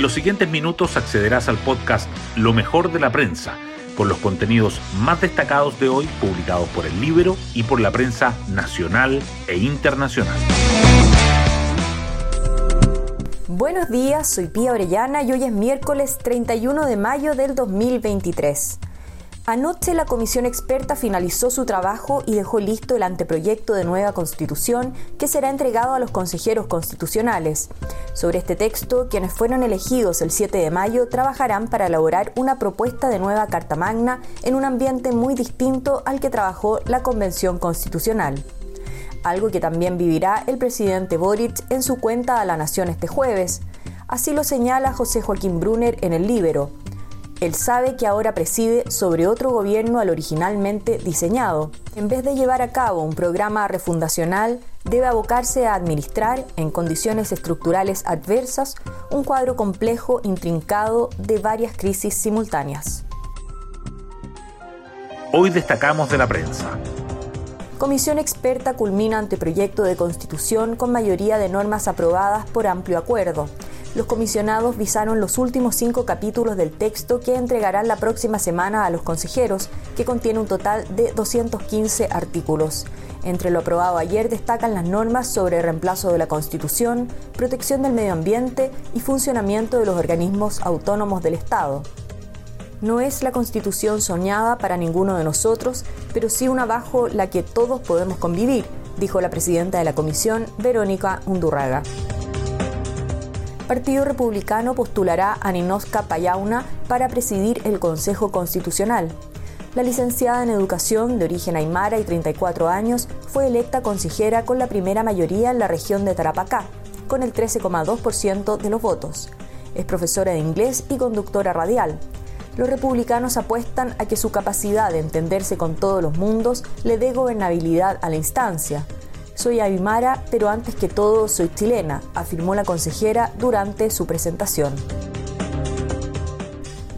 En los siguientes minutos accederás al podcast Lo mejor de la prensa, con los contenidos más destacados de hoy publicados por el libro y por la prensa nacional e internacional. Buenos días, soy Pía Orellana y hoy es miércoles 31 de mayo del 2023. Anoche la comisión experta finalizó su trabajo y dejó listo el anteproyecto de nueva constitución que será entregado a los consejeros constitucionales. Sobre este texto, quienes fueron elegidos el 7 de mayo trabajarán para elaborar una propuesta de nueva Carta Magna en un ambiente muy distinto al que trabajó la Convención Constitucional algo que también vivirá el presidente Boric en su cuenta a la Nación este jueves. Así lo señala José Joaquín Brunner en el Libero. Él sabe que ahora preside sobre otro gobierno al originalmente diseñado. En vez de llevar a cabo un programa refundacional, debe abocarse a administrar, en condiciones estructurales adversas, un cuadro complejo, intrincado, de varias crisis simultáneas. Hoy destacamos de la prensa. Comisión experta culmina anteproyecto de constitución con mayoría de normas aprobadas por amplio acuerdo los comisionados visaron los últimos cinco capítulos del texto que entregarán la próxima semana a los consejeros, que contiene un total de 215 artículos. Entre lo aprobado ayer destacan las normas sobre reemplazo de la Constitución, protección del medio ambiente y funcionamiento de los organismos autónomos del Estado. No es la Constitución soñada para ninguno de nosotros, pero sí una bajo la que todos podemos convivir, dijo la presidenta de la Comisión, Verónica Undurraga. Partido Republicano postulará a Ninoska Payauna para presidir el Consejo Constitucional. La licenciada en Educación de origen aymara y 34 años fue electa consejera con la primera mayoría en la región de Tarapacá, con el 13,2% de los votos. Es profesora de inglés y conductora radial. Los republicanos apuestan a que su capacidad de entenderse con todos los mundos le dé gobernabilidad a la instancia. Soy Aymara, pero antes que todo soy chilena, afirmó la consejera durante su presentación.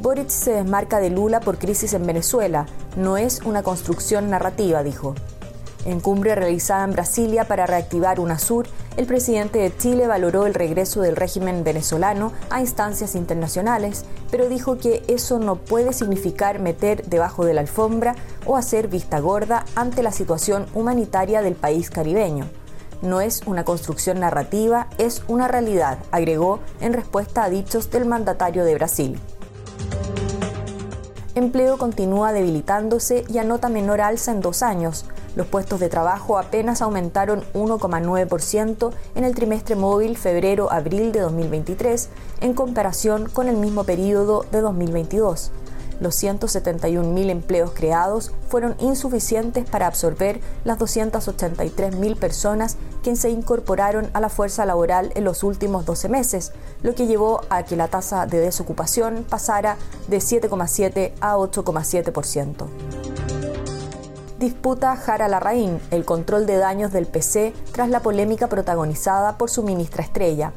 Boric se desmarca de Lula por crisis en Venezuela. No es una construcción narrativa, dijo. En cumbre realizada en Brasilia para reactivar UNASUR, el presidente de Chile valoró el regreso del régimen venezolano a instancias internacionales, pero dijo que eso no puede significar meter debajo de la alfombra o hacer vista gorda ante la situación humanitaria del país caribeño. No es una construcción narrativa, es una realidad, agregó en respuesta a dichos del mandatario de Brasil empleo continúa debilitándose y anota menor alza en dos años. Los puestos de trabajo apenas aumentaron 1,9% en el trimestre móvil febrero-abril de 2023 en comparación con el mismo periodo de 2022 los 171.000 empleos creados fueron insuficientes para absorber las 283.000 personas que se incorporaron a la fuerza laboral en los últimos 12 meses, lo que llevó a que la tasa de desocupación pasara de 7,7 a 8,7%. Disputa Jara Larraín el control de daños del PC tras la polémica protagonizada por su ministra estrella.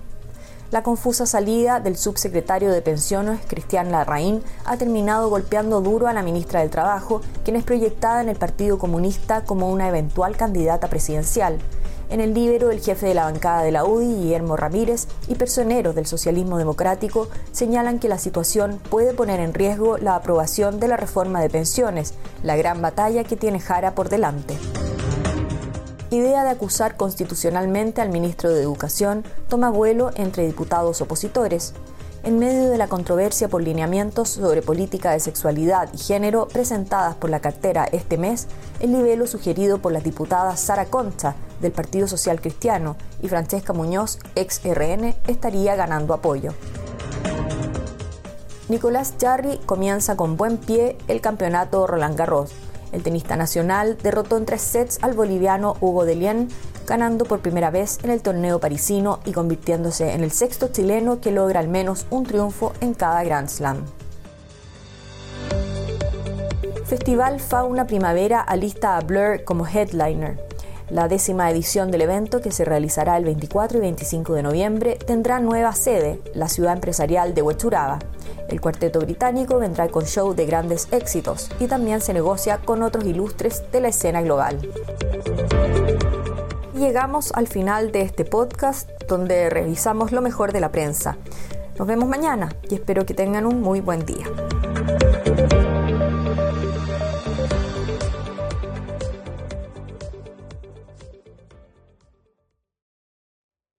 La confusa salida del subsecretario de Pensiones, Cristian Larraín, ha terminado golpeando duro a la ministra del Trabajo, quien es proyectada en el Partido Comunista como una eventual candidata presidencial. En el libro, el jefe de la bancada de la UDI, Guillermo Ramírez, y personeros del socialismo democrático señalan que la situación puede poner en riesgo la aprobación de la reforma de pensiones, la gran batalla que tiene Jara por delante idea de acusar constitucionalmente al ministro de Educación toma vuelo entre diputados opositores. En medio de la controversia por lineamientos sobre política de sexualidad y género presentadas por la cartera este mes, el libelo sugerido por las diputadas Sara Concha, del Partido Social Cristiano, y Francesca Muñoz, ex RN, estaría ganando apoyo. Nicolás Jarry comienza con buen pie el campeonato Roland Garros el tenista nacional derrotó en tres sets al boliviano Hugo Delien, ganando por primera vez en el torneo parisino y convirtiéndose en el sexto chileno que logra al menos un triunfo en cada Grand Slam. Festival Fauna Primavera alista a Blur como headliner. La décima edición del evento, que se realizará el 24 y 25 de noviembre, tendrá nueva sede, la ciudad empresarial de Huechuraba. El cuarteto británico vendrá con show de grandes éxitos y también se negocia con otros ilustres de la escena global. Llegamos al final de este podcast donde revisamos lo mejor de la prensa. Nos vemos mañana y espero que tengan un muy buen día.